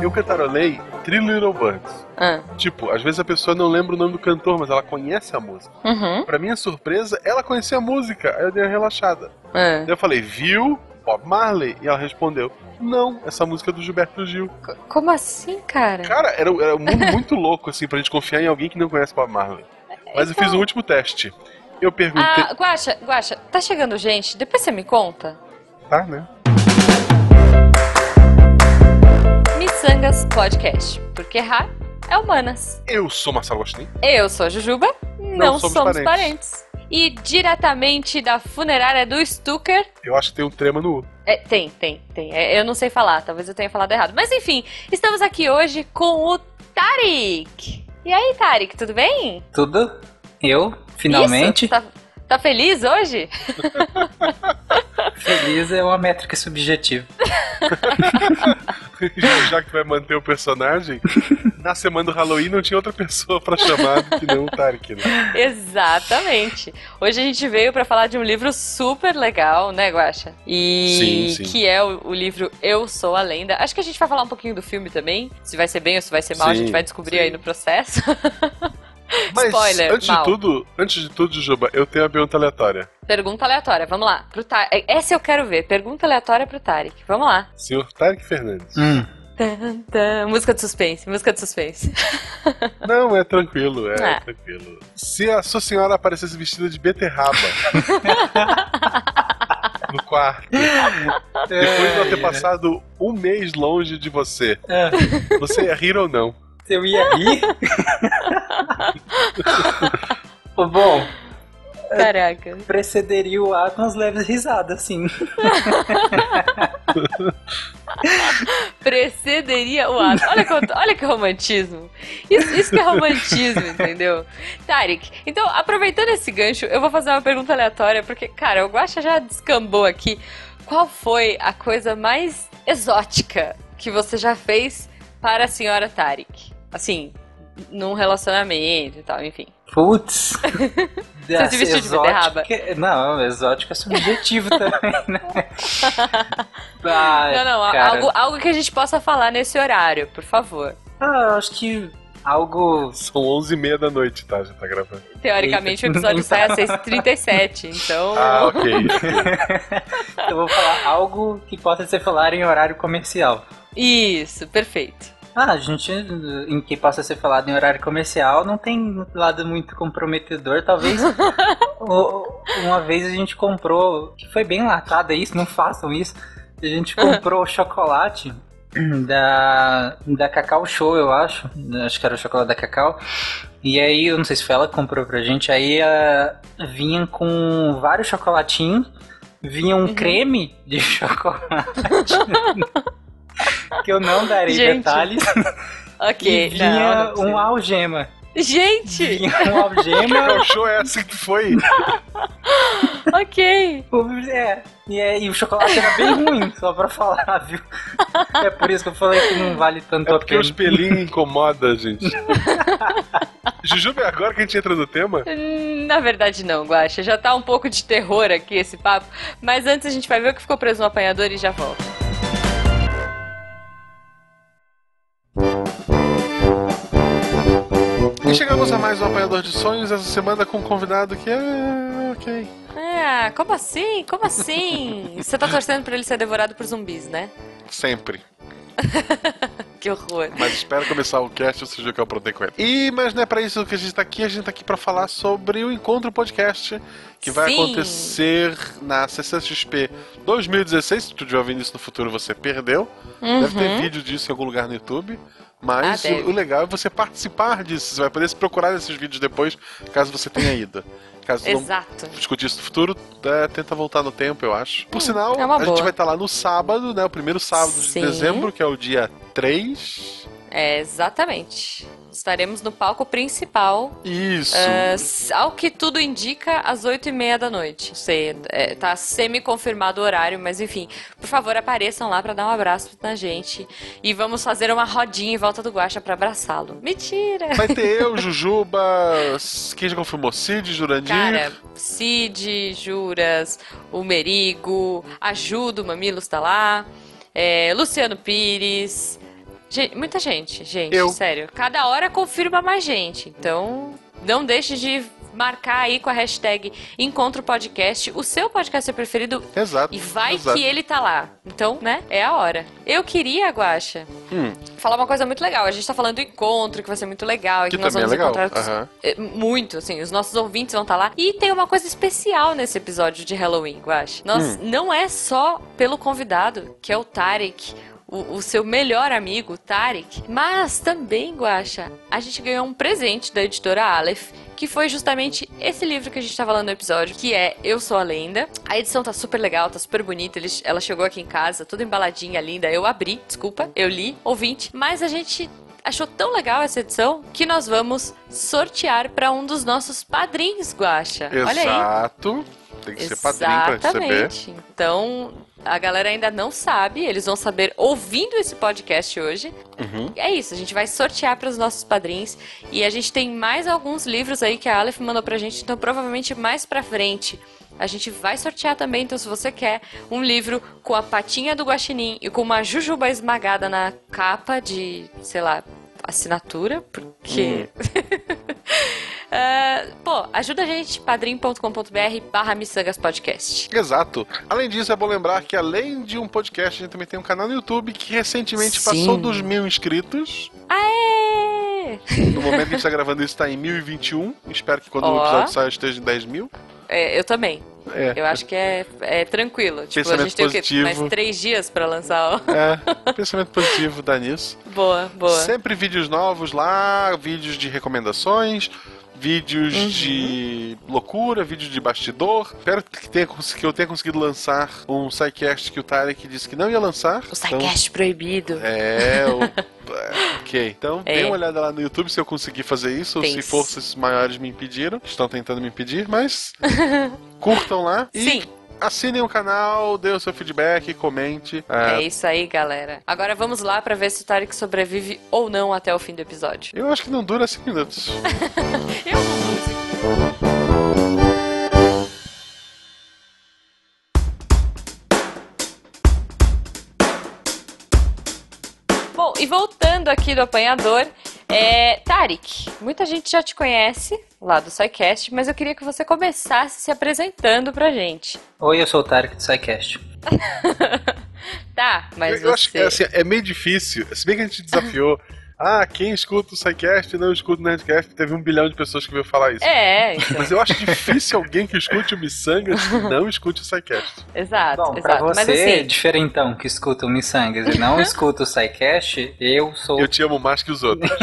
Eu cantarolei Three Little Birds. Ah. Tipo, às vezes a pessoa não lembra o nome do cantor, mas ela conhece a música. Uhum. Pra minha surpresa, ela conhecia a música. Aí eu dei uma relaxada. Ah. Eu falei, viu? Bob Marley? E ela respondeu, não, essa música é do Gilberto Gil. Como assim, cara? Cara, era, era um mundo muito louco, assim, pra gente confiar em alguém que não conhece Bob Marley. Mas eu fiz o último teste. Eu perguntei. Ah, Guaxa, Guaxa, tá chegando gente? Depois você me conta. Tá, né? Missangas Podcast. Porque errar é humanas. Eu sou Marcelo Agostinho. Eu sou a Jujuba, não, somos somos, parentes. parentes. E diretamente da funerária do Stucker. Eu acho que tem um trema no U. É, tem, tem, tem. É, eu não sei falar, talvez eu tenha falado errado. Mas enfim, estamos aqui hoje com o Tarik. E aí, Tarik, tudo bem? Tudo? Eu, finalmente. Isso? Tá, tá feliz hoje? Feliz é uma métrica subjetiva. Já que vai manter o personagem, na semana do Halloween não tinha outra pessoa pra chamar do que não o Tarek, né? Exatamente. Hoje a gente veio pra falar de um livro super legal, né, Guaxa? E Sim, sim. que é o, o livro Eu Sou a Lenda. Acho que a gente vai falar um pouquinho do filme também. Se vai ser bem ou se vai ser mal, a Sim, gente vai descobrir sim. aí no processo. Mas Spoiler, antes mal. de tudo, antes de tudo, Juba, eu tenho uma pergunta aleatória. Pergunta aleatória, vamos lá. Pro Tar... Essa eu quero ver. Pergunta aleatória pro Tarek. Vamos lá. Senhor Tarek Fernandes. Hum. Tan, tan. Música de suspense, música de suspense. Não, é tranquilo, é Ah. tranquilo. Se a sua senhora aparecesse vestida de beterraba no quarto, depois de ela ter passado um mês longe de você, É, você ia rir ou não? Eu ia rir. Bom, Caraca. precederia o ar com as leves risadas, sim. Precederia o ato. Olha, quanto- olha que romantismo. Isso, isso que é romantismo, entendeu? Tarek, então, aproveitando esse gancho, eu vou fazer uma pergunta aleatória, porque, cara, o Guaxa já descambou aqui. Qual foi a coisa mais exótica que você já fez para a senhora Tarek? Assim, num relacionamento e tal, enfim. Putz. Você se vestiu de beterraba? Exótica- Não, exótico é subjetivo também, né? Ai, não, não, cara. algo, algo que a gente possa falar nesse horário, por favor. Ah, eu acho que algo São 11h30 da noite, tá? Já tá gravando. Teoricamente, o Eita. episódio sai às 6h37, então. Ah, ok. Eu vou falar algo que possa ser falado em horário comercial. Isso, perfeito. Ah, a gente, em que possa ser falado em horário comercial, não tem lado muito comprometedor. Talvez uma vez a gente comprou, que foi bem latado isso, não façam isso. A gente comprou chocolate da, da Cacau Show, eu acho. Acho que era o chocolate da Cacau. E aí, eu não sei se foi ela que comprou pra gente. Aí ah, vinha com vários chocolatinhos. Vinha um creme de chocolate. que eu não darei Gente, detalhes. Ok. e vinha não, não um precisa. algema. Gente! Vinha um algema. o show é assim que foi. ok. É, e, é, e o chocolate era bem ruim, só pra falar, viu? É por isso que eu falei que não vale tanto É a porque pena. os pelinhos incomodam, gente. Jujuba, é agora que a gente entra no tema? Hum, Na verdade, não, Guaxa. Já tá um pouco de terror aqui esse papo. Mas antes a gente vai ver o que ficou preso no apanhador e já volta. E chegamos a mais um Apanhador de Sonhos, essa semana com um convidado que é. ok. Ah, como assim? Como assim? Você tá torcendo pra ele ser devorado por zumbis, né? Sempre. Que horror. Mas espero começar o cast, ou seja, que eu aprontei com ele. E, mas não é pra isso que a gente tá aqui, a gente tá aqui pra falar sobre o Encontro Podcast, que vai Sim. acontecer na CCXP 2016. Se tu estiver ouvindo isso no futuro, você perdeu. Deve ter Uhum. vídeo disso em algum lugar no YouTube. Mas Ah, o, o legal é você participar disso. Você vai poder se procurar esses vídeos depois, caso você tenha ido. Caso não Exato. discutir isso no futuro, é, tenta voltar no tempo, eu acho. Por sinal, é a gente boa. vai estar lá no sábado, né? O primeiro sábado Sim. de dezembro, que é o dia 3. É, exatamente. Estaremos no palco principal. Isso. s- ao que tudo indica, às oito e meia da noite. Não sei, é, tá semi-confirmado o horário, mas enfim. Por favor, apareçam lá pra dar um abraço na gente. E vamos fazer uma rodinha em volta do Guaxa pra abraçá-lo. Mentira! Vai ter eu, Jujuba, quem já confirmou? Cid, Jurandir. Cara, Cid, Juras, o Merigo, a Ju do Mamilos tá lá, é, Luciano Pires. Gen- muita gente, gente, Eu. sério. Cada hora confirma mais gente. Então, não deixe de marcar aí com a hashtag Encontro Podcast, o seu podcast preferido. Exato. E vai exato. que ele tá lá. Então, né? É a hora. Eu queria, Guaxa, Hum, falar uma coisa muito legal. A gente tá falando do encontro, que vai ser muito legal. E que que nós é vamos legal. encontrar é, Muito, assim, os nossos ouvintes vão estar lá. E tem uma coisa especial nesse episódio de Halloween, Guache. Nós Hum. não é só pelo convidado, que é o Tarek. O, o seu melhor amigo, Tarek. Mas também, Guaxa, a gente ganhou um presente da editora Aleph, que foi justamente esse livro que a gente tá falando no episódio, que é Eu Sou a Lenda. A edição tá super legal, tá super bonita. Eles- ela chegou aqui em casa, toda embaladinha, linda. Eu abri, desculpa, eu li, ouvinte. Mas a gente achou tão legal essa edição que nós vamos sortear para um dos nossos padrinhos, Guaxa. Olha aí. Exato. Tem que ser padrinho pra receber. Exatamente. Então, a galera ainda não sabe, eles vão saber ouvindo esse podcast hoje. Uhum. É isso, a gente vai sortear para os nossos padrinhos e a gente tem mais alguns livros aí que a Aleph mandou pra gente, então provavelmente mais pra frente a gente vai sortear também, então se você quer um livro com a patinha do guaxinim e com uma jujuba esmagada na capa de, sei lá, assinatura, porque Ah, pô, ajuda a gente, padrim.com.br barra Podcast. Exato. Além disso, é bom lembrar que além de um podcast, a gente também tem um canal no YouTube que recentemente Sim. passou dos mil inscritos. Aê! No momento que a gente está gravando isso, está em 1021. Espero que quando o Ó. episódio saia esteja em 10 mil. É, eu também. É. Eu acho que é, é tranquilo. Tipo, a Pensamento gente tem o quê? positivo. Mais três dias pra lançar. ó. É, pensamento positivo dá nisso. Boa, boa. Sempre vídeos novos lá, vídeos de recomendações, vídeos Uhum. de loucura, vídeos de bastidor. Espero que, tenha, que eu tenha conseguido lançar um sidecast que o Tarek disse que não ia lançar. O SciCast proibido. É, o... é, ok. Então, É. dê uma olhada lá no YouTube se eu conseguir fazer isso, ou Tem se forças maiores me impediram. Estão tentando me impedir, mas curtam lá. E Sim, assinem o canal, dê o seu feedback, comente. é É, isso aí, galera. Agora vamos lá pra ver se o Tarek sobrevive ou não até o fim do episódio. eu acho que não dura 5 minutos. Eu não. Bom, e voltando aqui do apanhador, é, Tarek, muita gente já te conhece lá do SciCast, mas eu queria que você começasse se apresentando pra gente. Oi, eu sou o Tarek do SciCast. Tá, mas eu, eu acho que você... assim, é meio difícil. Se bem que a gente desafiou. Ah, quem escuta o SciCast e não escuta o Nerdcast, teve um bilhão de pessoas que veio falar isso. É, então, Mas eu acho difícil alguém que escute o Missangas e não escute o SciCast. exato, Bom, pra exato. você, Mas assim, diferentão, que escuta o Missangas e não escuta o SciCast, eu sou. Eu te amo mais que os outros.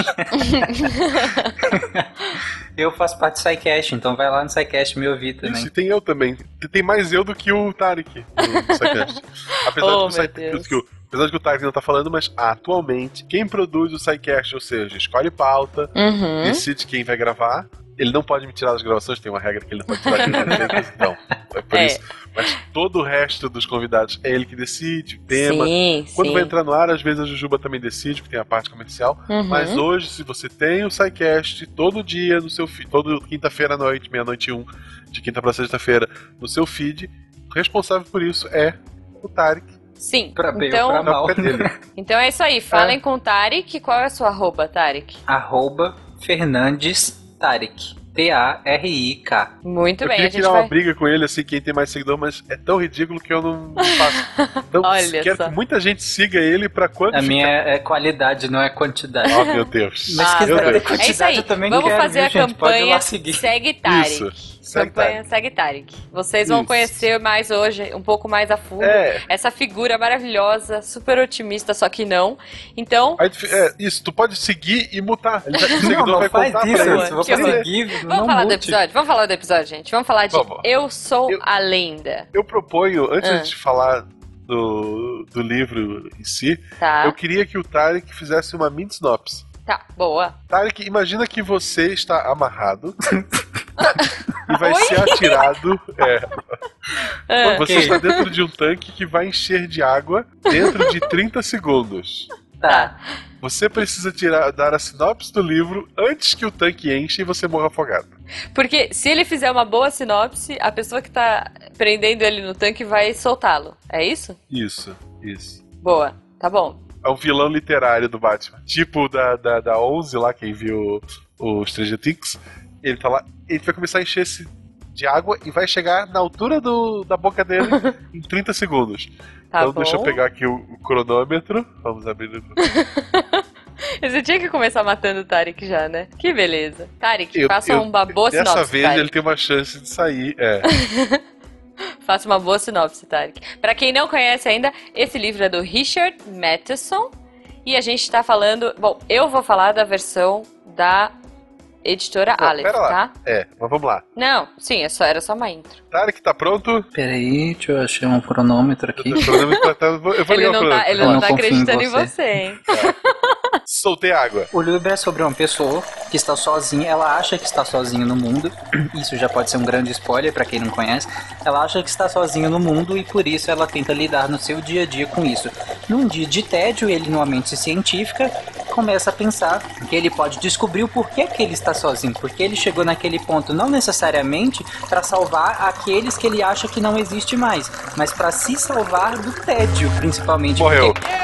Eu faço parte do SciCast, então vai lá no SciCast me ouvir Isso, também. e tem eu também. Tem mais eu do que o Tarek no SciCast. Apesar, Oh, de que o- apesar de que o Tarek não tá falando, mas atualmente, quem produz o SciCast, ou seja, escolhe pauta, uhum. decide quem vai gravar. Ele não pode me tirar das gravações, tem uma regra que ele não pode tirar das gravações, então. É por É. isso. Mas todo o resto dos convidados é ele que decide, o tema. Sim, Quando sim. vai entrar no ar, às vezes a Jujuba também decide, porque tem a parte comercial. Uhum. Mas hoje, se você tem o SciCast todo dia no seu feed, todo quinta-feira à noite, meia-noite e um, de quinta pra sexta-feira, no seu feed, o responsável por isso é o Tarek. Sim. Pra bem ou então, pra Na mal. então é isso aí. Falem com o Tarek. Qual é a sua arroba, Tarek? Arroba Fernandes Tarek. T-A-R-I-K. Muito eu bem, queria a gente criar uma vai. briga com ele, assim, quem tem mais seguidor, mas é tão ridículo que eu não, faço. Então, Olha quero só. que muita gente siga ele pra quando A minha é qualidade, não é quantidade. Oh, meu Deus. Mas Ah, se quiser meu Deus. quantidade, É isso aí. eu também Vamos quero, fazer viu, a gente? Pode ir campanha lá seguir. Segue Tarek. Isso. Segue campanha Segue Tarek. Vocês vão Isso. conhecer mais hoje, um pouco mais a fundo, É. essa figura maravilhosa, super otimista, só que não. Então, Aí, é, isso, tu pode seguir e mutar. Ele vai- Não, não vai faz contar isso, pra vou Que horror. conseguir. vamos não falar do mute. episódio? Vamos falar do episódio, gente. Vamos falar de Vamos. Eu Sou Eu- a Lenda. Eu proponho, antes Ah. de falar do, do livro em si, Tá, eu queria que o Tarek fizesse uma mini sinopse. tá, boa. Tarek, imagina que você está amarrado e vai Oi? ser atirado. É, Ah, você ok. está dentro de um tanque que vai encher de água dentro de 30 segundos. Tá. Você precisa tirar, dar a sinopse do livro antes que o tanque enche e você morra afogado. Porque se ele fizer uma boa sinopse, a pessoa que tá prendendo ele no tanque vai soltá-lo. É isso? Isso, isso. Boa, tá bom. É um vilão literário do Batman. Tipo da, da, da 11 lá, quem viu o Stranger Things. Ele tá lá, ele vai começar a encher esse de água e vai chegar na altura do, da boca dele em 30 segundos. Tá então bom. deixa eu pegar aqui o, o cronômetro. Vamos abrir o Você tinha que começar matando o Tarek já, né? Que beleza. Tarek, Eu- faça eu- uma boa Dessa sinopse. vez Tarek. ele tem uma chance de sair. É. Faça uma boa sinopse, Tarek. Pra quem não conhece ainda, esse livro é do Richard Matheson. E a gente tá falando. Bom, eu vou falar da versão da editora Não, Aleph, pera lá. tá? É, mas vamos lá. Não, sim, é só, era só uma intro. Tarek tá pronto? Peraí, deixa eu achar um cronômetro aqui. O cronômetro tá- Eu vou Ele não tá, ele Eu não não tá confio em acreditando em você. você, hein? Soltei água. O livro é sobre uma pessoa que está sozinha, ela acha que está sozinha no mundo. Isso já pode ser um grande spoiler pra quem não conhece. Ela acha que está sozinha no mundo e por isso ela tenta lidar no seu dia a dia com isso. Num dia de tédio, ele, numa mente científica, começa a pensar que ele pode descobrir o porquê que ele está sozinho, porque ele chegou naquele ponto não necessariamente para salvar aqueles que ele acha que não existe mais, mas para se salvar do tédio, principalmente. Morreu. porque-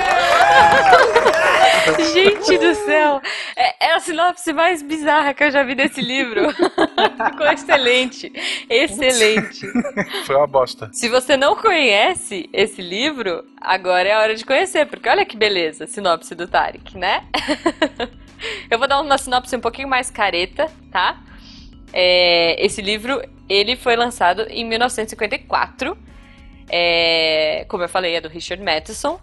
Gente do céu! É, a sinopse mais bizarra que eu já vi desse livro. Ficou excelente. Excelente. Foi uma bosta. Se você não conhece esse livro, agora é a hora de conhecer, porque olha que beleza, sinopse do Tarek, né? eu vou dar uma sinopse um pouquinho mais careta, tá? É, esse livro, ele foi lançado em 1954. É, como eu falei, é do Richard Matheson.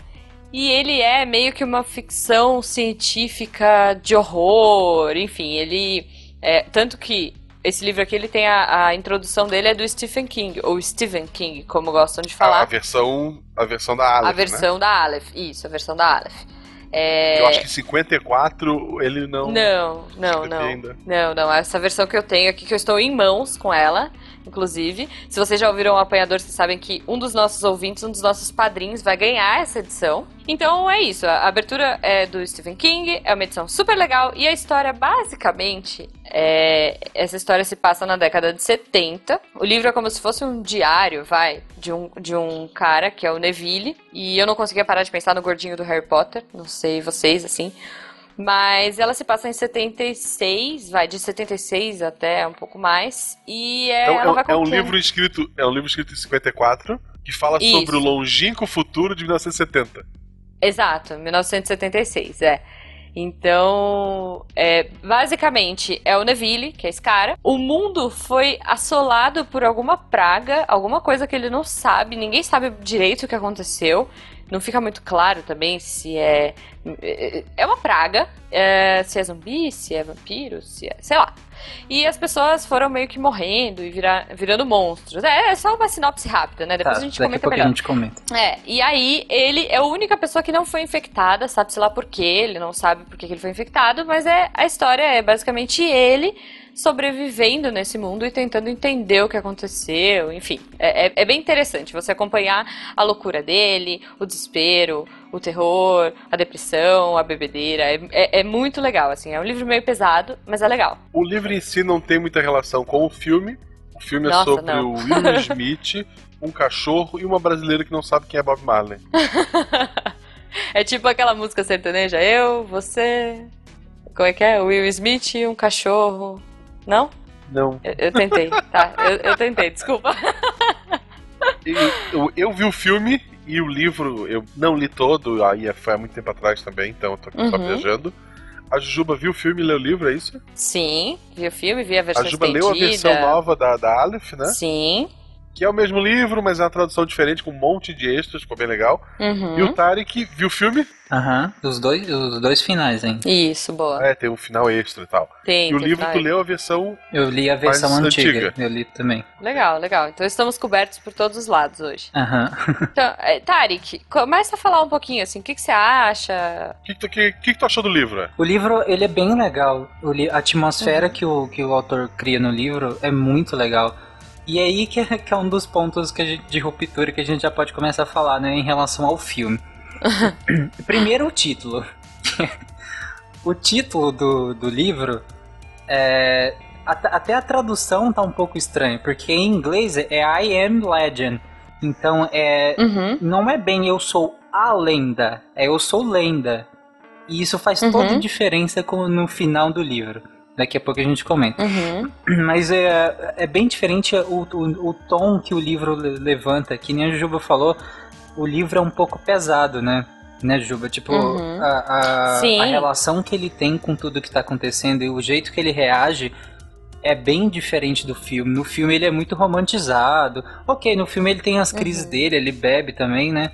E ele é meio que uma ficção científica de horror, enfim, ele... é, tanto que esse livro aqui, ele tem a, a introdução dele é do Stephen King, ou Stephen King, como gostam de A, a falar. versão, a versão da Aleph, a versão da Aleph, isso, a versão da Aleph. né? É, Eu acho que 54 ele não. Não, não, não. ainda. Não, não. Essa versão que eu tenho aqui, que eu estou em mãos com ela, inclusive. Se vocês já ouviram o apanhador, vocês sabem que um dos nossos ouvintes, um dos nossos padrinhos, vai ganhar essa edição. Então é isso. A abertura é do Stephen King, é uma edição super legal. E a história, basicamente, é... essa história se passa na década de 70. O livro é como se fosse um diário, vai, de um, de um cara que é o Neville. E eu não conseguia parar de pensar no gordinho do Harry Potter. Não sei vocês, assim. Mas ela se passa em 76, vai de 76 até um pouco mais. E é, ela é, vai é um livro escrito. É um livro escrito em 54 que fala Isso. sobre o longínquo futuro de 1970. Exato, 1976, é. Então, é, basicamente, é o Neville, que é esse cara. O mundo foi assolado por alguma praga, alguma coisa que ele não sabe, ninguém sabe direito o que aconteceu. Não fica muito claro também se é. É uma praga, é, se é zumbi, se é vampiro, se é. sei lá. E as pessoas foram meio que morrendo e vira- virando monstros. É, é só uma sinopse rápida, né? Depois Tá, a gente a comenta pouco melhor. a gente comenta. É, e aí ele é a única pessoa que não foi infectada, sabe-se lá por quê, ele não sabe por que que ele foi infectado, mas é a história é basicamente ele sobrevivendo nesse mundo e tentando entender o que aconteceu, enfim. É, é- é bem interessante você acompanhar a loucura dele, o desespero, o terror, a depressão, a bebedeira. É, é- é muito legal, assim. É um livro meio pesado, mas é legal. O livro em si não tem muita relação com o filme. O filme é Nossa, sobre não. o Will Smith, um cachorro e uma brasileira que não sabe quem é Bob Marley. É tipo aquela música sertaneja, eu, você. Como é que é? Will Smith, um cachorro. Não? Não. Eu, eu tentei, tá? Eu, eu tentei, desculpa. Eu, eu vi o filme e o livro eu não li todo, aí foi há muito tempo atrás também, então eu tô aqui só Uhum. viajando. A Jujuba viu o filme e leu o livro, é isso? Sim, vi o filme, vi a A versão Jujuba estendida. leu a versão nova da, da Aleph, né? Sim. Que é o mesmo livro, mas é uma tradução diferente, com um monte de extras, ficou bem legal. Uhum. E o Tarek viu o filme, Aham. Os dois, os dois finais, hein? Isso, boa. é, tem um final extra e tal. Tem, e o livro tu leu a versão. Eu li a versão Mais antiga. antiga. Eu li também. Legal, legal. Então estamos cobertos por todos os lados hoje. Aham. Então, é, Tarek, começa a falar um pouquinho assim, o que, que você acha? O que, que, tu- que, que tu achou do livro? O livro, ele é bem legal. O li- a atmosfera que, o, que o autor cria no livro é muito legal. E é aí que é, que é um dos pontos que a gente- de ruptura que a gente já pode começar a falar, né, em relação ao filme. Primeiro o título. o título do, do livro é. at- Até a tradução tá um pouco estranha, porque em inglês é I am legend. Então é. Uhum. Não é bem eu sou a lenda, é eu sou lenda. E isso faz Uhum. toda a diferença com- no final do livro. Daqui a pouco a gente comenta. Uhum. Mas é, é bem diferente o, o, o tom que o livro le- levanta. Que nem a Juba falou, o livro é um pouco pesado, né? Né, Juba? Tipo, Uhum. a, a, a relação que ele tem com tudo que tá acontecendo e o jeito que ele reage é bem diferente do filme. No filme ele é muito romantizado. Ok, no filme ele tem as crises Uhum. dele, ele bebe também, né?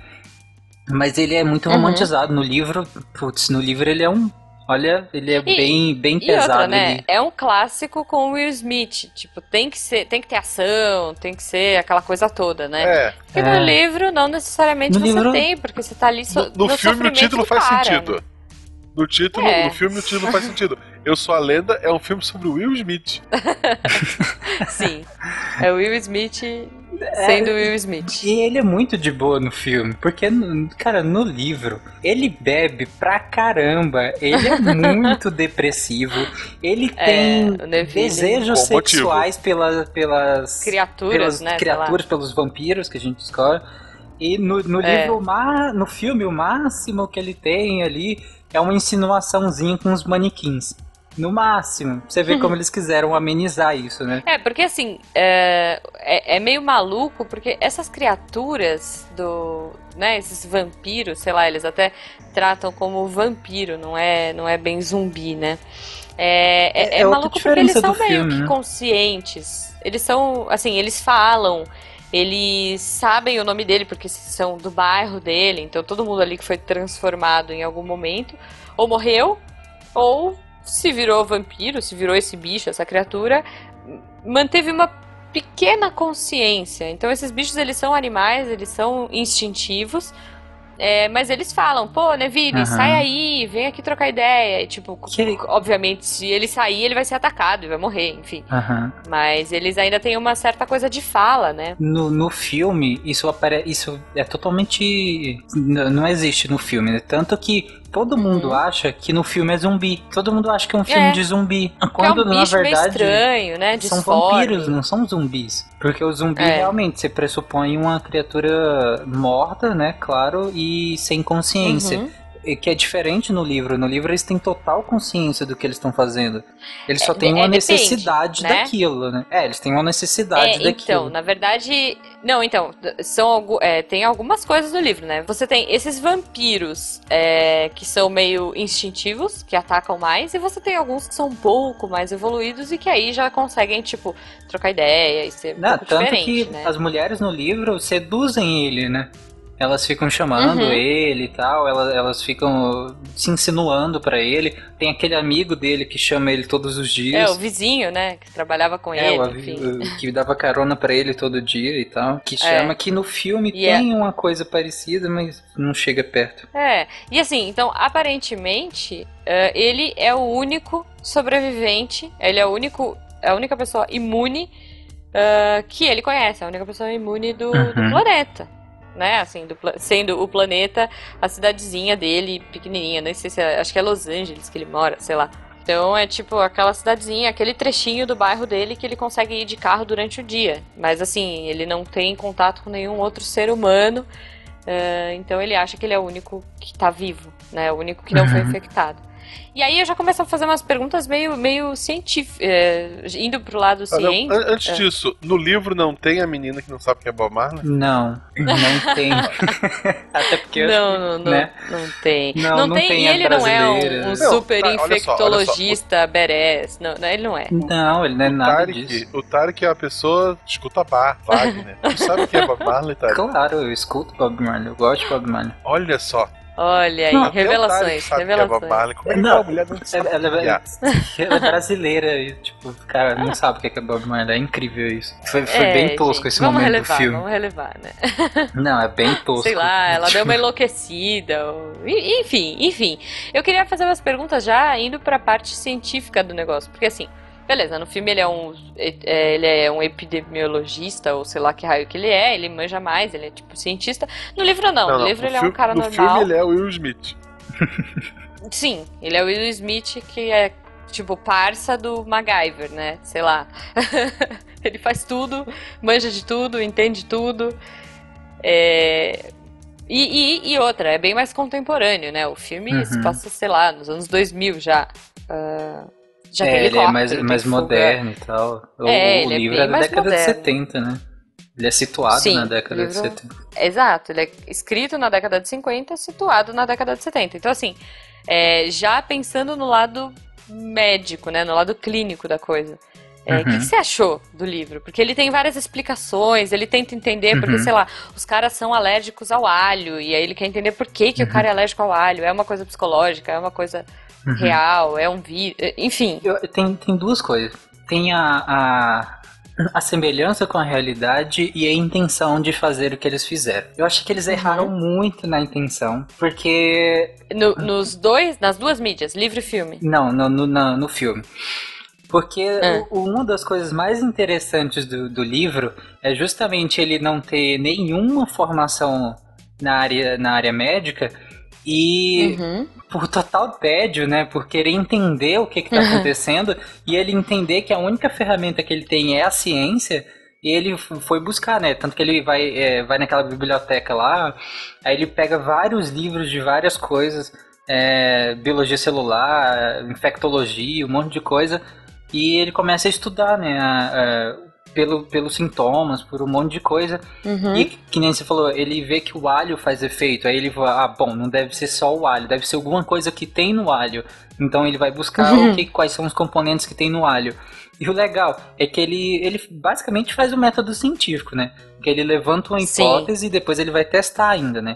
Mas ele é muito Uhum. romantizado. No livro, putz, no livro ele é um. Olha, ele é bem, bem E pesado. outra, né? ele- É um clássico com o Will Smith. Tipo, tem que ser, tem que ter ação, tem que ser aquela coisa toda, né? É, Porque É. no livro não necessariamente No você livro- tem, porque você tá ali so, no, no filme o título faz cara, sentido. né? No título, É. no filme o título faz sentido. Eu Sou a Lenda é um filme sobre o Will Smith. Sim. É o Will Smith sendo Will Smith. E ele é muito de boa no filme, porque, no- cara, no livro, ele bebe pra caramba, ele é muito depressivo, ele É, tem Neville. desejos motivo. sexuais pela, pelas Criaturas, pelas né? criaturas, pelos vampiros que a gente descobre. E no, no É. livro, o ma- no filme, o máximo que ele tem ali é uma insinuaçãozinha com os manequins. No máximo. Você vê como eles quiseram amenizar isso, né? É, porque assim, é, é, é meio maluco, porque essas criaturas do. né, esses vampiros, sei lá, eles até tratam como vampiro, não é, não é bem zumbi, né? É, é, É- é é maluco porque eles são meio filme, que né? conscientes. Eles são, assim, eles falam, eles sabem o nome dele porque são do bairro dele, então todo mundo ali que foi transformado em algum momento, ou morreu, ou se virou vampiro, se virou esse bicho, essa criatura, manteve uma pequena consciência. Então esses bichos eles são animais, eles são instintivos. é, mas eles falam, pô, Neville, Aham. sai aí, vem aqui trocar ideia. E, tipo, Que- obviamente, se ele sair, ele vai ser atacado e vai morrer, enfim. Aham. Mas eles ainda têm uma certa coisa de fala, né? No, no filme, isso apare... isso é totalmente. Não existe no filme, né? Tanto que todo mundo Uhum. acha que no filme é zumbi. Todo mundo acha que é um filme É. de zumbi. Que é Quando um na verdade. estranho, né? São Disforme. vampiros, não são zumbis. Porque o zumbi É. realmente você pressupõe uma criatura morta, né? Claro, e sem consciência. Uhum. Que é diferente no livro. No livro eles têm total consciência do que eles estão fazendo. Eles só É, têm é, uma depende, necessidade né? daquilo, né? É, eles têm uma necessidade É, daquilo. então, na verdade. Não, então, são é, tem algumas coisas no livro, né? Você tem esses vampiros é, que são meio instintivos, que atacam mais, e você tem alguns que são um pouco mais evoluídos e que aí já conseguem, tipo, trocar ideia e ser um Não, pouco tanto que né? as mulheres no livro seduzem ele, né? Elas ficam chamando Uhum. ele e tal, elas, elas ficam se insinuando pra ele. Tem aquele amigo dele que chama ele todos os É, dias. o vizinho, né? Que trabalhava com É, ele, o enfim. que dava carona pra ele todo dia e tal. Que É. chama que no filme E é- tem uma coisa parecida, mas não chega perto. É, e assim, então, aparentemente, eh, ele é o único sobrevivente, ele é o único, é a única pessoa imune eh, que ele conhece, a única pessoa imune do, do Uhum. planeta. Né, assim, do sendo o planeta a cidadezinha dele, pequenininha, nem sei se é, acho que é Los Angeles que ele mora, sei lá. Então é tipo aquela cidadezinha, aquele trechinho do bairro dele que ele consegue ir de carro durante o dia. Mas assim, ele não tem contato com nenhum outro ser humano. eh, então ele acha que ele é o único que tá vivo, né? O único que não foi Uhum. infectado. E aí eu já começo a fazer umas perguntas meio, meio científicas, é, indo pro lado Ah, não, ciência. an- antes É. disso, no livro não tem a menina que não sabe quem é Bob Marley? Não, não tem. Até porque Não, não, não, né? não tem. Não, Não, não tem, tem e a ele não é um, um Não, super tá, olha só, olha só. infectologista badass. Não, não, ele não é. Não, ele não é O nada Tarek, disso. o Tarek é uma pessoa que escuta bar, Wagner. Tu sabe quem é Bob Marley, Tarek? Claro, eu escuto Bob Marley, eu gosto de Bob Marley. Olha só. Olha aí, Não, revelações, quem é Bob revelações. Marley. Como é que Não. uma mulher não sabe Ela, ela- é? ela é brasileira e, tipo, o cara não sabe o que é que é Bob Marley. É incrível isso. Foi, foi É, bem tosco gente, esse vamos momento relevar, do filme. Vamos relevar, né? Não, é bem tosco. Sei lá, ela deu uma enlouquecida. ou- Enfim, enfim. Eu queria fazer umas perguntas já indo pra parte científica do negócio. Porque assim, beleza, no filme ele é um. é, Ele é um epidemiologista, ou sei lá que raio que ele é, ele manja mais, ele é tipo cientista. No livro não, no livro no ele é um cara no normal. filme ele é o Will Smith. Sim, ele é o Will Smith que é tipo parça do MacGyver, né? Sei lá. ele faz tudo, manja de tudo, entende tudo. É... E, e- e outra, é bem mais contemporâneo, né? O filme Uhum. se passa, sei lá, nos anos 2000 já. Ah, já É, ele é mais, mais moderno e tal. O, É, o é livro bem é da década de moderno. 70, né? Ele é situado Sim, na década livro- de 70. Exato, ele é escrito na década de 50, situado na década de 70. Então, assim, é, já pensando no lado médico, né, no lado clínico da coisa. É, O que, Uhum. que você achou do livro? Porque ele tem várias explicações, ele tenta entender, porque, Uhum. sei lá, os caras são alérgicos ao alho, e aí ele quer entender por que, que o Uhum. cara é alérgico ao alho. É uma coisa psicológica, é uma coisa Uhum. real, é um vírus, enfim. Eu- tem, tem duas coisas. Tem a, a, a semelhança com a realidade e a intenção de fazer o que eles fizeram. Eu acho que eles erraram muito na intenção, porque. No- nos dois, nas duas mídias, livro e filme. Não, no, no, na- no filme. Porque É. o- uma das coisas mais interessantes do, do livro é justamente ele não ter nenhuma formação na área, na área médica e Uhum. por total tédio, né? Por querer entender o que está Uhum. acontecendo e ele entender que a única ferramenta que ele tem é a ciência. E ele foi buscar, né? Tanto que ele vai, é, vai naquela biblioteca lá, aí ele pega vários livros de várias coisas, é, biologia celular, infectologia, um monte de coisa, e ele começa a estudar, né? a- a- pelo, pelos sintomas, por um monte de coisa. Uhum. E que nem você falou, ele vê que o alho faz efeito. Aí ele fala, ah, bom, não deve ser só o alho, deve ser alguma coisa que tem no alho. Então ele vai buscar Uhum. o que, quais são os componentes que tem no alho. E o legal é que ele, ele basicamente faz o método científico, né? Que ele levanta uma Sim. hipótese e depois ele vai testar ainda, né?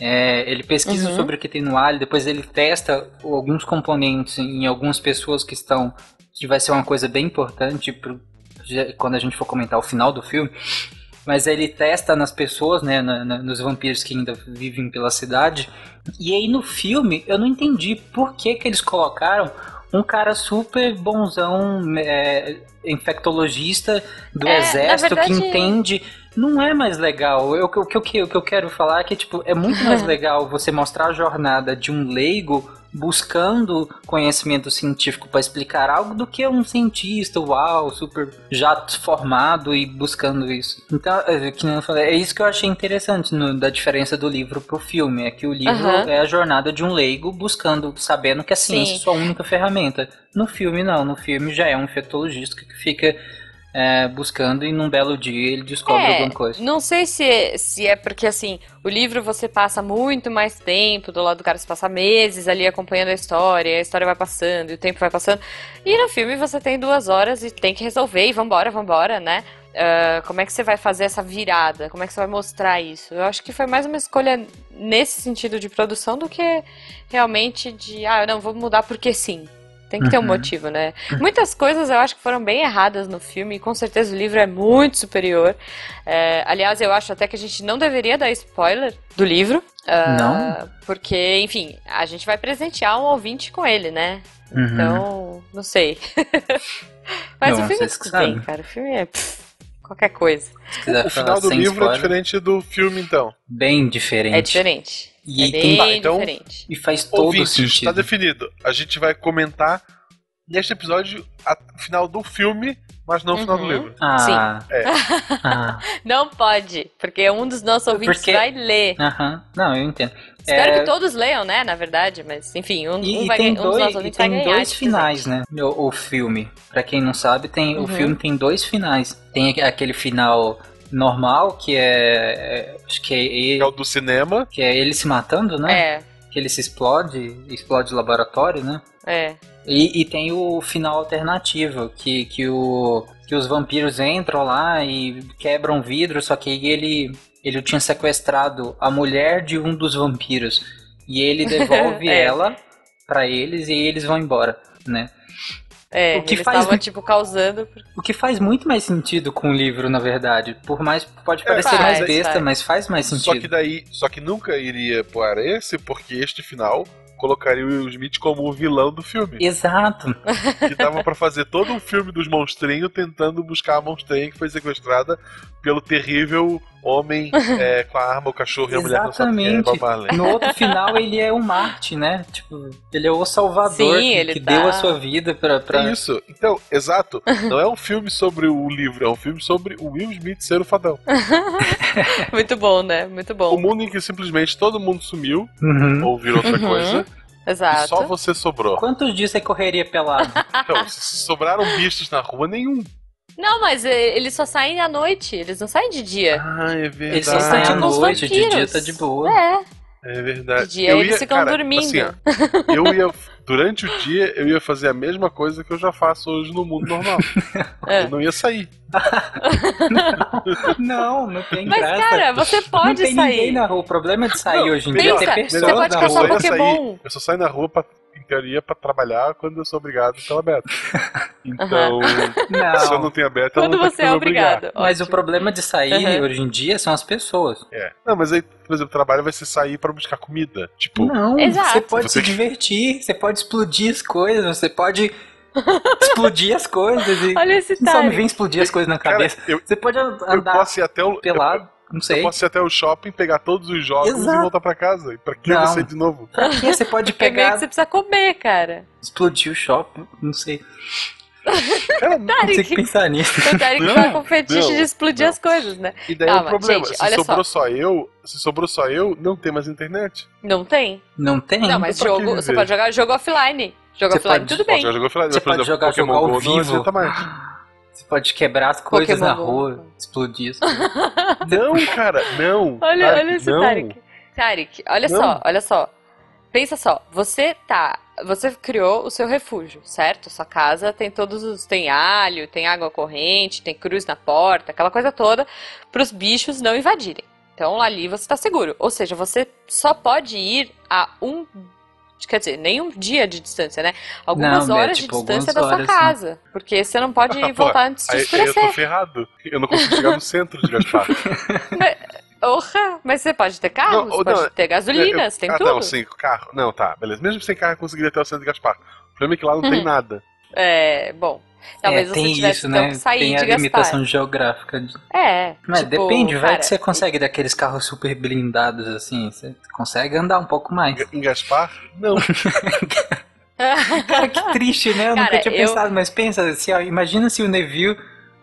É, ele pesquisa Uhum. sobre o que tem no alho, depois ele testa alguns componentes em algumas pessoas que estão. Que vai ser uma coisa bem importante pro, quando a gente for comentar o final do filme. Mas ele testa nas pessoas, né, na- na- nos vampiros que ainda vivem pela cidade. E aí no filme eu não entendi por que, que eles colocaram um cara super bonzão, é, infectologista do É, exército que verdade- entende. Não é mais legal. Eu- O que, o, que, o que eu quero falar é que tipo, é muito mais legal você mostrar a jornada de um leigo buscando conhecimento científico para explicar algo do que um cientista, uau, super já formado e buscando isso. Então, é, que nem eu falei, é isso que eu achei interessante no- da diferença do livro pro filme, é que o livro Aham. é a jornada de um leigo buscando, sabendo que a ciência Sim. é sua única ferramenta. No filme não, no filme já é um infectologista que fica é, buscando e num belo dia ele descobre É, alguma coisa. Não sei se é, se é porque, assim, o livro você passa muito mais tempo, do lado do cara você passa meses ali acompanhando a história, a história vai passando, e o tempo vai passando. E no filme você tem duas horas e tem que resolver, e vambora, vambora, né? Ah, como é que você vai fazer essa virada? Como é que você vai mostrar isso? Eu acho que foi mais uma escolha nesse sentido de produção do que realmente de, ah, não, vou mudar porque sim. Tem que ter um Uhum. motivo, né? Muitas coisas eu acho que foram bem erradas no filme, e com certeza o livro é muito superior. É, aliás, eu acho até que a gente não deveria dar spoiler do livro. ah, Não? Porque, enfim, a gente vai presentear um ouvinte com ele, né? Uhum. Então, não sei. Mas Não, o filme é tudo bem, cara. O filme é pff, qualquer coisa. O final do livro é spoiler, diferente do filme, então. bem diferente. É diferente. E é tem- bem Tá, então- diferente. E faz todo Ouvintes, sentido. está definido. A gente vai comentar neste episódio a- o final do filme, mas não o final do Uhum. livro. Ah, É. ah, Não pode, porque um dos nossos ouvintes Porque- vai ler. aham. Não, eu entendo. Espero É, que todos leiam, né, na verdade, mas enfim, um, E, um vai tem um dos dois, nossos ouvintes vai tem ganhar. dois de finais, né? O, o filme. Pra quem não sabe, tem Uhum. o filme tem dois finais. Tem aqu- aquele final normal, que é. é- acho que é Que ele, é o do cinema. que é ele se matando, né? É, Que ele se explode, explode o laboratório, né? é. E, e tem o final alternativo, que, que, o, que os vampiros entram lá e quebram vidro, só que aí ele, ele tinha sequestrado a mulher de um dos vampiros. E ele devolve É. ela pra eles e eles vão embora, né? É, O que faz estavam, muito- tipo, causando. O que faz muito mais sentido com o livro, na verdade. Por mais pode É, parecer faz, mais besta, faz. mas faz mais Só sentido. que daí, só que nunca iria para esse, porque este final colocaria o Will Smith como o vilão do filme. Exato. Que dava pra fazer todo um filme dos monstrinhos tentando buscar a monstrinha que foi sequestrada pelo terrível homem é, com a arma, o cachorro e a mulher que não sabe quem é, Exatamente. No outro final ele é o Marte, né? Tipo, ele é o salvador Sim, que, ele que tá- deu a sua vida pra. pra... É isso. Então, exato. Não é um filme sobre o livro, é um filme sobre o Will Smith ser o fadão. Muito bom, né? Muito O bom. mundo em que simplesmente todo mundo sumiu Uhum. ou virou outra Uhum. coisa e Exato. só você sobrou. Quantos dias você correria pelado? Então, se sobraram bichos na rua, nenhum. Não, mas eh, eles só saem à noite, eles não saem de dia. Ah, é verdade. Eles só saem à tipo noite, de dia tá de boa. É, É verdade. de dia Eu eles ia- ficam cara, dormindo. assim, ó, eu ia. Durante o dia, eu ia fazer a mesma coisa que eu já faço hoje no mundo normal. É. Eu não ia sair. Não, não tem Mas, graça. cara, você não pode tem sair. ninguém na rua. O problema de sair Não, hoje em dia é Pensa, pessoas você pode na caçar rua. Pokémon. sair, eu só saio na rua, pra, teoria, pra trabalhar quando eu sou obrigado a tela aberta. Então, se eu não Não. tenho aberta, eu Quando não tenho você que é obrigado. Mas o problema de sair Uhum. hoje em dia são as pessoas. É. Não, mas aí, por exemplo, o trabalho vai ser sair pra buscar comida. Tipo, Não, Exato. você pode Você- se divertir, você pode explodir as coisas, você pode explodir as coisas e Olha esse só me vem explodir as coisas na cara, cabeça. eu, Você pode eu andar posso ir até o. pelado, não sei. eu posso ir até o shopping, pegar todos os jogos Exato. e voltar pra casa. E pra que eu Não. vou sair de novo? Pra quê? Você pode Porque meio pegar, que você precisa comer, cara. explodir o shopping, não sei. Cara, Não sei o que pensar nisso. O Tarek Não, tá com fetiche não, de explodir não. as coisas, né? E daí é Calma, o problema. gente, se olha sobrou só. eu, se sobrou só eu, não tem mais internet. Não tem. Não tem? Não, mas que jogo, você pode jogar jogo offline. Jogo Você offline, pode- tudo Pode bem. jogo offline, Você pode exemplo, jogar Pokémon jogo ao Go não vivo. adianta mais. Você pode quebrar as coisas Pokémon na Go. rua, explodir as coisas. Não, cara, não. Olha, Tarek, olha esse não. Tarek. Tarek, olha Não. só, olha só. Pensa só, você tá. Você criou o seu refúgio, certo? Sua casa tem todos os. Tem alho, tem água corrente, tem cruz na porta, aquela coisa toda, pros bichos não invadirem. Então ali você tá seguro. Ou seja, você só pode ir a um. Quer dizer, nem um dia de distância, né? Algumas Não, é horas tipo, de distância da horas, sua né? casa. Porque você não pode voltar antes de Aí, aí eu escurecer. tô ferrado. Eu não consigo chegar no centro de Gaspar. Orra, mas você pode ter carros, Não, pode não, ter gasolina, Eu- você tem ah, tudo. não, sim, carro. Não, tá, beleza. Mesmo sem carro eu conseguiria até o centro de Gaspar. O problema é que lá não tem Uhum. nada. É, bom. Talvez é, você tem tivesse isso, então né? que sair tem de a limitação Gaspar. geográfica. de- É. Mas tipo, depende, vai cara, que você consegue daqueles carros super blindados assim, você consegue andar um pouco mais. Em Gaspar, não. Cara, que triste, né? Eu Cara, nunca tinha eu- pensado, mas pensa, se, ó, imagina se o Neville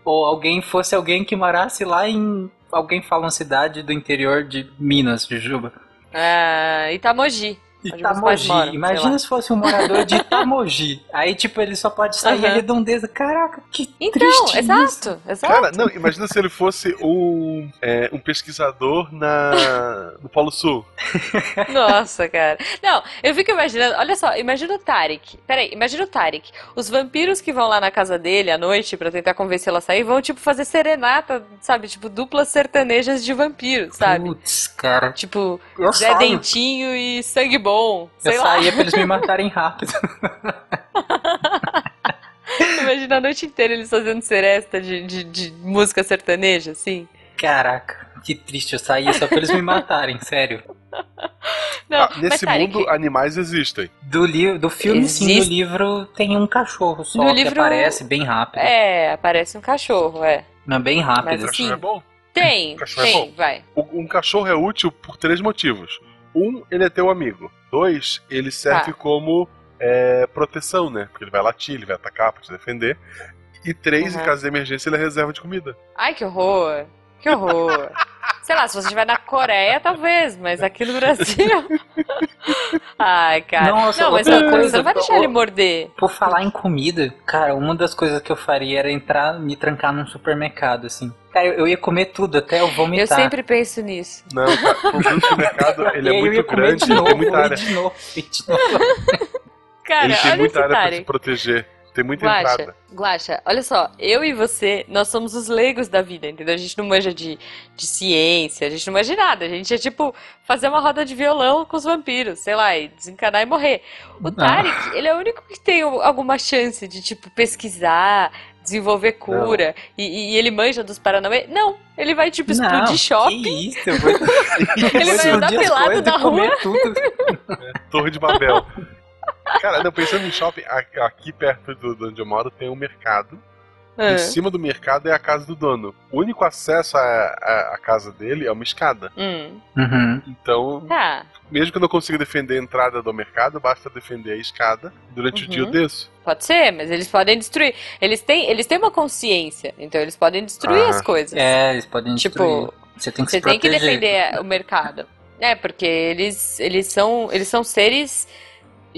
ou alguém fosse alguém que morasse lá em. Alguém fala uma cidade do interior de Minas, de Juba. Ah, Itamogi. Itamogi. moram, Imagina se fosse um morador de Itamogi. Aí, tipo, ele só pode sair a redondeza. Caraca, que Então, triste exato, isso. exato. Cara, não, imagina se ele fosse um, é, um pesquisador na, no Polo Sul. Nossa, cara. Não, eu fico imaginando, olha só, imagina o Tarek. Peraí, imagina o Tarek. Os vampiros que vão lá na casa dele à noite pra tentar convencê-lo a sair vão, tipo, fazer serenata, sabe? Tipo, duplas sertanejas de vampiros, sabe? Putz, cara. Tipo, Eu Zé. Dentinho e Sangue Bom. Eu Sei lá. saía pra eles me matarem rápido. Imagina a noite inteira eles fazendo seresta de, de, de música sertaneja, assim. Caraca, que triste. Eu saía só pra eles me matarem, sério. Não, Ah, mas nesse Tarek, mundo, animais existem. Do, li do filme, sim, Existe- do livro tem um cachorro só No que livro- aparece bem rápido. É, aparece um cachorro, é. Mas bem rápido. Mas O assim, cachorro é bom? Tem, Cachorro é tem, bom. vai. Um cachorro é útil por três motivos. Um, ele é teu amigo. Dois, ele serve Tá. como é proteção, né? Porque ele vai latir, ele vai atacar pra te defender. E três, Uhum. em caso de emergência, ele é reserva de comida. Ai, que horror. Que horror. Sei lá, se você estiver na Coreia, talvez, mas aqui no Brasil. Ai, cara. Nossa, não, mas coisa, você não vai deixar ele morder. Por falar em comida, cara, uma das coisas que eu faria era entrar, me trancar num supermercado, assim. Cara, eu, ia comer tudo até eu vomitar. Eu sempre penso nisso. Não, cara, o problema do mercado, ele E é muito grande, novo, tem muita e área. de novo, e de novo. Cara, ele tem olha muita esse área pra Tarek. se proteger. Tem muita Guaxa, entrada. Guaxa, olha só, eu e você, nós somos os leigos da vida, entendeu? A gente não manja de, de ciência, a gente não manja de nada. A gente é tipo fazer uma roda de violão com os vampiros, sei lá, e desencanar e morrer. O Tarek, ele é o único que tem alguma chance de, tipo, pesquisar, desenvolver cura, e, e ele manja dos Paranauê. Não, ele vai, tipo, explodir Não, shopping. Que isso, eu vou, Ele vai andar pelado na e comer tudo. Torre de Babel. Cara, não, pensando em shopping, aqui perto do, de onde eu moro tem um mercado. Ah, Em cima do mercado é a casa do dono. O único acesso à, à- à casa dele é uma escada. hum. Uhum. Então, Tá, mesmo que eu não consiga defender a entrada do mercado, basta defender a escada. Durante o dia eu Uhum. desço. pode ser, mas eles podem destruir. Eles têm, eles têm uma consciência, então eles podem destruir Ah. as coisas. É, eles podem destruir. Tipo, Você tem que Você se tem que defender o mercado. É, porque eles, eles, são, eles são seres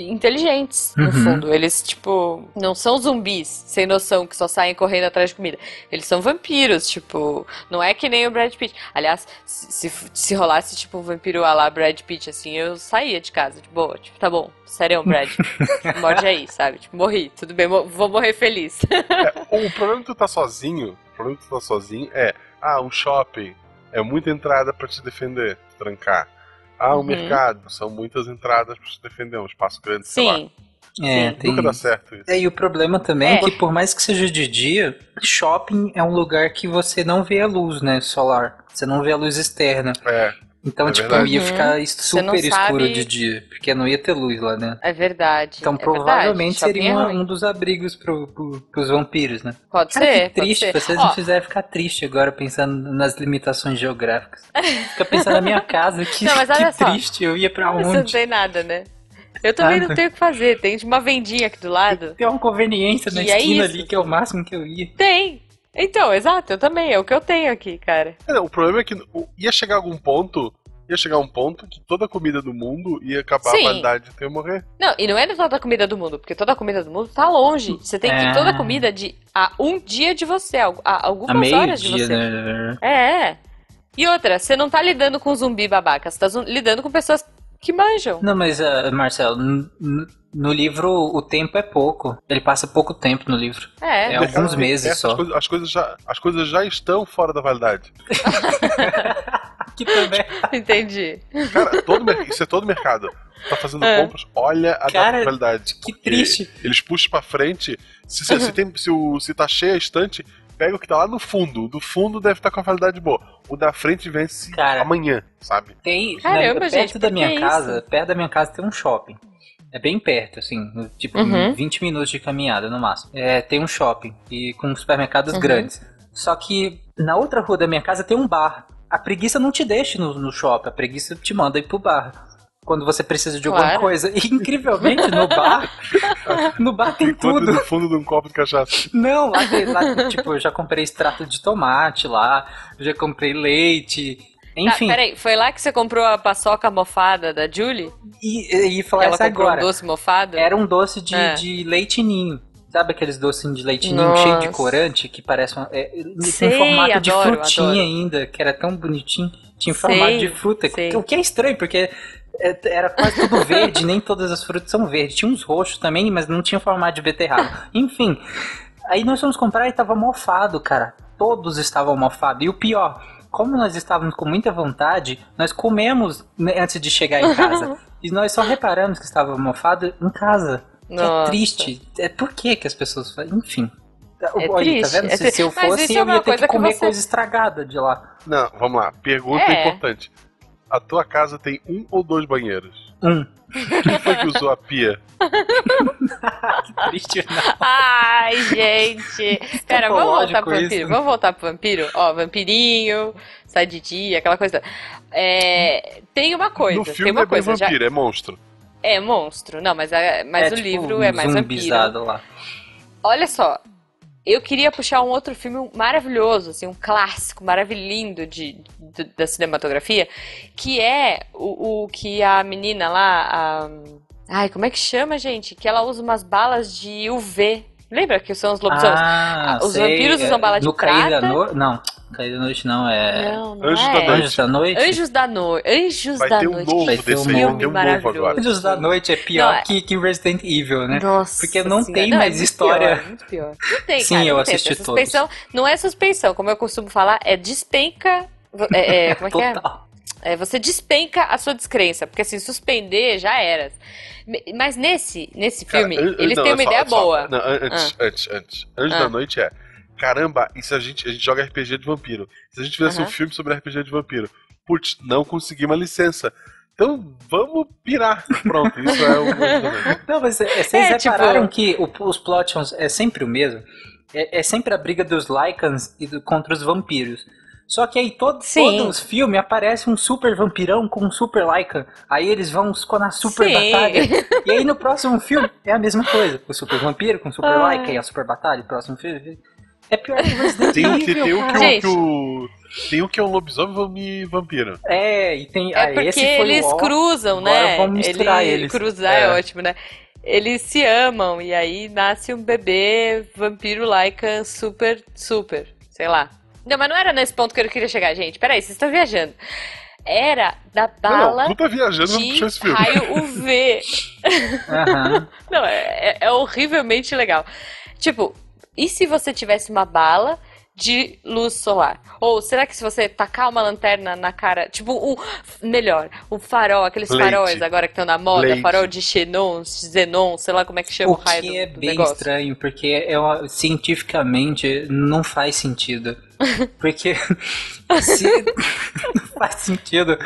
inteligentes, no Uhum. fundo. Eles, tipo, não são zumbis sem noção que só saem correndo atrás de comida. Eles são vampiros, tipo, não é que nem o Brad Pitt. Aliás, se, se, se rolasse, tipo, um vampiro a lá Brad Pitt, assim, eu saía de casa, de boa. Tipo, tá bom, sério, Brad. Morde aí, sabe? Tipo, morri, tudo bem, vou morrer feliz. É, o problema que tu tá sozinho, o problema que tu tá sozinho é, ah, um shopping é muita entrada pra te defender, te trancar. Ah, um Uhum. mercado, são muitas entradas pra te defender, um espaço grande, sei lá. Sim, É, Sim. tem Nunca dá certo isso. É, e o problema também é. É. que por mais que seja de dia, shopping é um lugar que você não vê a luz, né, solar. Você não vê a luz externa. É, Então, É tipo, verdade. ia Uhum. ficar não super escuro sabe- de dia, porque não ia ter luz lá dentro. é verdade. Então, é provavelmente verdade. seria é uma- ruim. um dos abrigos pro, pro, pros vampiros, né? Pode Cara, ser, que pode triste, ser. vocês Ó, me fizeram ficar triste agora pensando nas limitações geográficas. Fica pensando na minha casa, que, Não, mas olha que só. triste, eu ia pra Você não onde? tem nada, né? Eu também Nada. não tenho o que fazer. Tem uma vendinha aqui do lado. Tem uma conveniência na é esquina isso? ali, que é o máximo que eu ia. Tem. Então, exato, eu também. É o que eu tenho aqui, cara. É, não, o problema é que ia chegar algum ponto, ia chegar um ponto que toda a comida do mundo ia acabar Sim. a validade de ter morrer. Não, e não é toda a comida do mundo, porque toda a comida do mundo tá longe. Você tem que É. toda a comida de a um dia de você, a, algumas A meio horas de dia, você. né? É, é. E outra, você não tá lidando com zumbi babaca, você tá lidando com pessoas que manjam. Não, mas, ah, Marcelo, no livro o tempo é pouco. Ele passa pouco tempo no livro. É. É alguns meses Essas só. Coisas, as, coisas já, as coisas já estão fora da validade. Que também. Entendi. Cara, todo, isso é todo mercado. Tá fazendo É. compras, olha a data Cara, de validade. que triste. Eles puxam pra frente. Se, se, se tem, se, o, se tá cheia a estante, pega o que tá lá no fundo. O do fundo deve estar com a validade boa. O da frente vence Cara. amanhã, sabe? Tem, Caramba, na- gente, perto da por minha que casa, isso? perto da minha casa tem um shopping. É bem perto, assim, tipo Uhum. 20 minutos de caminhada no máximo. É, tem um shopping e com supermercados Uhum. grandes. Só que na outra rua da minha casa tem um bar. A preguiça não te deixa no, no shopping, a preguiça te manda ir pro bar. Quando você precisa de alguma Claro. coisa. E incrivelmente no bar, no bar tem Enquanto tudo. no fundo de um copo de cachaça. Não, lá, tem- lá, tipo, eu já comprei extrato de tomate lá, eu já comprei leite. Enfim, Tá, peraí, foi lá que você comprou a paçoca mofada da Julie? e, e falar Ela essa comprou agora. um doce mofado? Era um doce de, É. de leite ninho. Sabe aqueles docinhos de leite ninho Nossa. cheio de corante que parece uma, é, Sei, tem formato de adoro, frutinha adoro. ainda, que era tão bonitinho. Tinha Sei, formato de fruta. sei. O que é estranho, porque é, era quase tudo verde, nem todas as frutas são verdes. Tinha uns roxos também, mas não tinha formato de beterraba. Enfim, aí nós fomos comprar e tava mofado, cara. Todos estavam mofados. E o pior, como nós estávamos com muita vontade, nós comemos antes de chegar em casa. e nós só reparamos que estava mofado em casa. Que é triste. É por que que as pessoas fazem? Enfim. É Olha, tá triste, vendo? é Se, se eu fosse, é eu ia ter que que comer você- coisa estragada de lá. Não, vamos lá. Pergunta É. importante. A tua casa tem um ou dois banheiros? Hum. Quem foi que usou a pia? que triste, não. Ai, gente. Pera, vamos voltar pro vampiro. isso. Vamos voltar pro vampiro? Ó, vampirinho, sai de dia, aquela coisa. É, tem uma coisa, no tem filme uma é coisa. Já... vampiro, é monstro. É monstro. Não, mas, é, mas é, o tipo, livro um é mais vampiro. lá. Olha só, eu queria puxar um outro filme maravilhoso, assim, um clássico maravilhoso de, de, da cinematografia, que é o, o que a menina lá, a, ai, como é que chama, gente? Que ela usa umas balas de UV. Lembra que são os lobisomens? Ah, Os sei, vampiros usam bala de da prata. No... Não, Cair da Noite não, é... Não, não Anjos é. da Noite. Anjos da Noite? Anjos da Noite. Anjos Vai da ter um Noite. novo Vai ter desse um novo. um novo Maravilhoso. agora. Anjos da Noite é pior Não, é- que, que Resident Evil, né? Nossa Porque não senhora. tem Não, é mais muito história. pior, muito pior. Não tem, Sim, cara, eu não tem. assisti Essa suspensão, Não é suspensão, como eu costumo falar, é despenca... É, é, como é que é? Total. É, você despenca a sua descrença, porque assim, suspender já era. Mas nesse, nesse Cara, filme, an- eles não, têm é uma só- ideia é só- boa. Não, an- antes, antes, antes. Antes Ah. da noite é. Caramba, e se a gente, a gente joga RPG de vampiro? Se a gente fizesse um Aham. filme sobre RPG de vampiro? Putz, não consegui uma licença. Então vamos pirar. Pronto, isso é o. Não, mas é, vocês É, tipo- repararam que o- os plotions é sempre o mesmo? É, é sempre a briga dos Lycans e do- contra os vampiros. Só que aí todo, Sim. todos os filmes aparece um super vampirão com um super Lycan. Aí eles vão na super Sim. batalha. E aí no próximo filme é a mesma coisa. O super vampiro com o super Ai. Lycan e a super batalha. O próximo filme é pior que Resident Tem o que, Evil, tem o que, cara. o- Gente. que o. Tem o que é um lobisomem vampi- vampiro. É, e tem. É ah, porque esse foi eles o cruzam, Agora né? vamos misturar Ele- eles. Cruzar é. É. ótimo, né? Eles se amam e aí nasce um bebê vampiro Lycan super, super, sei lá. Não, mas não era nesse ponto que eu queria chegar, gente. Peraí, vocês estão viajando. Era da Não, bala não, tu tá viajando, de puxar esse filme. raio UV. Aham. Não, é, é horrivelmente legal. Tipo, e se você tivesse uma bala de luz solar? Ou será que se você tacar uma lanterna na cara, tipo um melhor, um farol, aqueles Leite. faróis agora que estão na moda, Leite. farol de xenon, xenon, sei lá como é que chama o, O raio que do, é bem negócio. estranho, porque é uma- cientificamente não faz sentido. Porque se não faz sentido.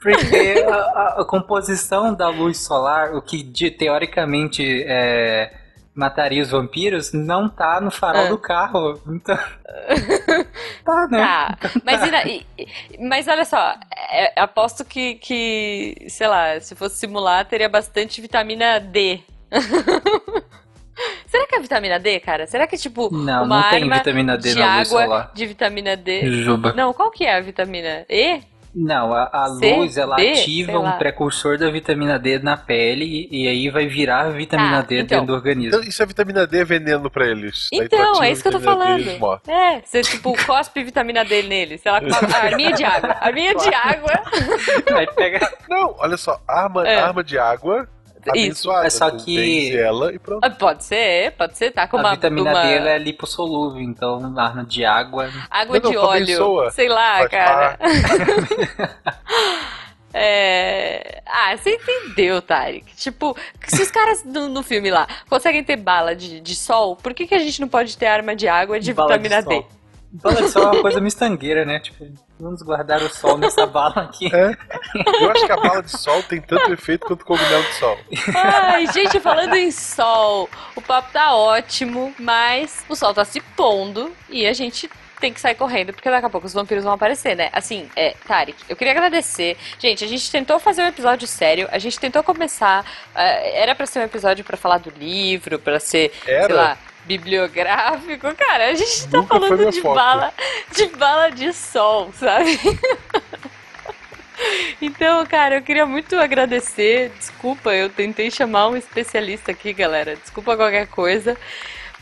Porque a, a- a composição da luz solar, o que de- teoricamente é, mataria os vampiros, não tá no farol Ah. do carro. Então. tá, né? Tá, mas, e na- e- e- mas olha só, é- aposto que, que, sei lá, se fosse simular, teria bastante vitamina D. Será que é vitamina D, cara? Será que é tipo Não, uma não tem vitamina D de água solar. de vitamina D? Juba. Não, qual que é a vitamina E? Não, a, a C, luz ela D, ativa um precursor da vitamina D na pele e, e aí vai virar a vitamina Tá, D então. dentro do organismo. Então, isso é vitamina D é veneno pra eles. Tu Então, é isso que eu tô D falando. É, você tipo cospe vitamina D nele, sei lá, a arminha de água. A arminha de água. Aí pega. Não, olha só, arma, É. arma de água Isso. É só que- ela e pronto. Ah, Pode ser, pode ser, tá com a uma, vitamina uma D é lipossolúvel, então arma de água. água Não, de não, óleo. abençoa. Sei lá, Faz cara. É... Ah, você entendeu, Tarek. Tipo, se os caras no, no filme lá conseguem ter bala de, de sol, por que, que a gente não pode ter arma de água de Bala de vitamina D? sol. Bala de sol é uma coisa mistangueira, né? Tipo, vamos guardar o sol nessa bala aqui. Eu acho que a bala de sol tem tanto efeito quanto o cogumelo de sol. Ai, gente, falando em sol, o papo tá ótimo, mas o sol tá se pondo e a gente tem que sair correndo, porque daqui a pouco os vampiros vão aparecer, né? Assim, é, Tarek, eu queria agradecer. Gente, a gente tentou fazer um episódio sério, a gente tentou começar. eh, era pra ser um episódio pra falar do livro, pra ser, sei Era? lá, bibliográfico. Cara, a gente tá Nunca falando de foco. bala, de bala de sol, sabe? Então, cara, eu queria muito agradecer. Desculpa, eu tentei chamar um especialista aqui, galera. Desculpa qualquer coisa.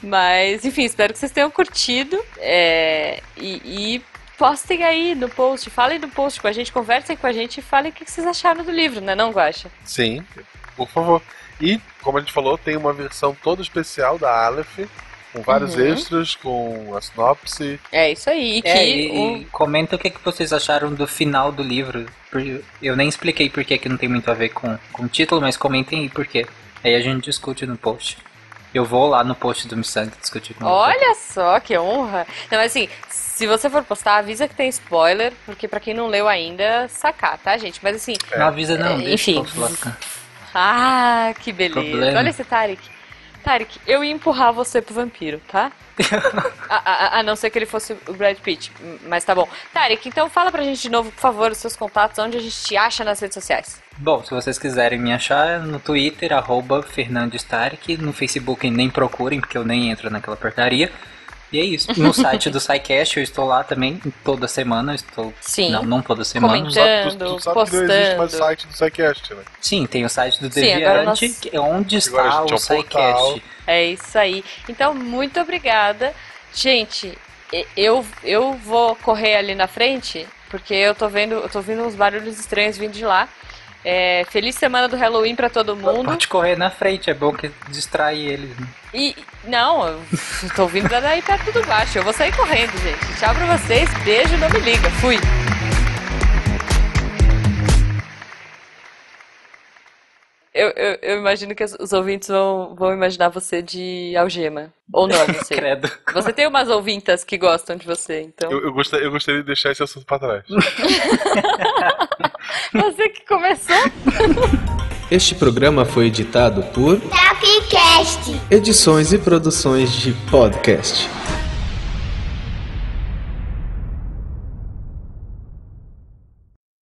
Mas, enfim, espero que vocês tenham curtido. é, e, e postem aí no post. Falem no post com a gente, conversem com a gente e falem o que vocês acharam do livro, né, não, Guaxa? Sim, por favor. E, como a gente falou, tem uma versão toda especial da Aleph, com vários Uhum. extras, com a sinopse. É isso aí. e Que É, e, o- e comenta o que, que vocês acharam do final do livro. Eu nem expliquei por que que não tem muito a ver com, com o título, mas comentem aí por quê. Aí a gente discute no post. Eu vou lá no post do Missang discutir com vocês. Olha só que honra. Não, mas assim, se você for postar, avisa que tem spoiler, porque pra quem não leu ainda, sacar, tá, gente? Mas assim, Não avisa não, É, deixa enfim. Ah, que beleza. Problema. Olha esse Tarek. Tarek, eu ia empurrar você pro vampiro, tá? a, a, a, não ser que ele fosse o Brad Pitt, mas tá bom. Tarek, então fala pra gente de novo, por favor, os seus contatos, onde a gente te acha nas redes sociais. Bom, se vocês quiserem me achar no Twitter, arroba Fernandes Tarek, no Facebook nem procurem, porque eu nem entro naquela porcaria. E é isso. No site do SciCast eu estou lá também, toda semana. Estou. Sim. Não, não toda semana. Comentando, tu, tu sabe postando. que não existe mais site do SciCast, né? Sim, tem o site do Sim, agora Deviante, nós- que é onde está o. SciCast. É isso aí. Então, muito obrigada. Gente, e- eu, eu vou correr ali na frente, porque eu tô vendo, eu tô ouvindo uns barulhos estranhos vindo de lá. É, feliz semana do Halloween pra todo mundo. Pode correr na frente, é bom que distrai eles. né? E não, eu tô vindo daí perto do baixo. Eu vou sair correndo, gente. Tchau pra vocês. Beijo, não me liga. Fui. Eu, eu, eu imagino que os, ouvintes vão, vão imaginar você de algema. Ou não, não sei. Credo. Você tem umas ouvintas que gostam de você, então. Eu, eu, gostaria, eu gostaria de deixar esse assunto pra trás. Você que começou. Este programa foi editado por Tapcast. Edições e Produções de Podcast.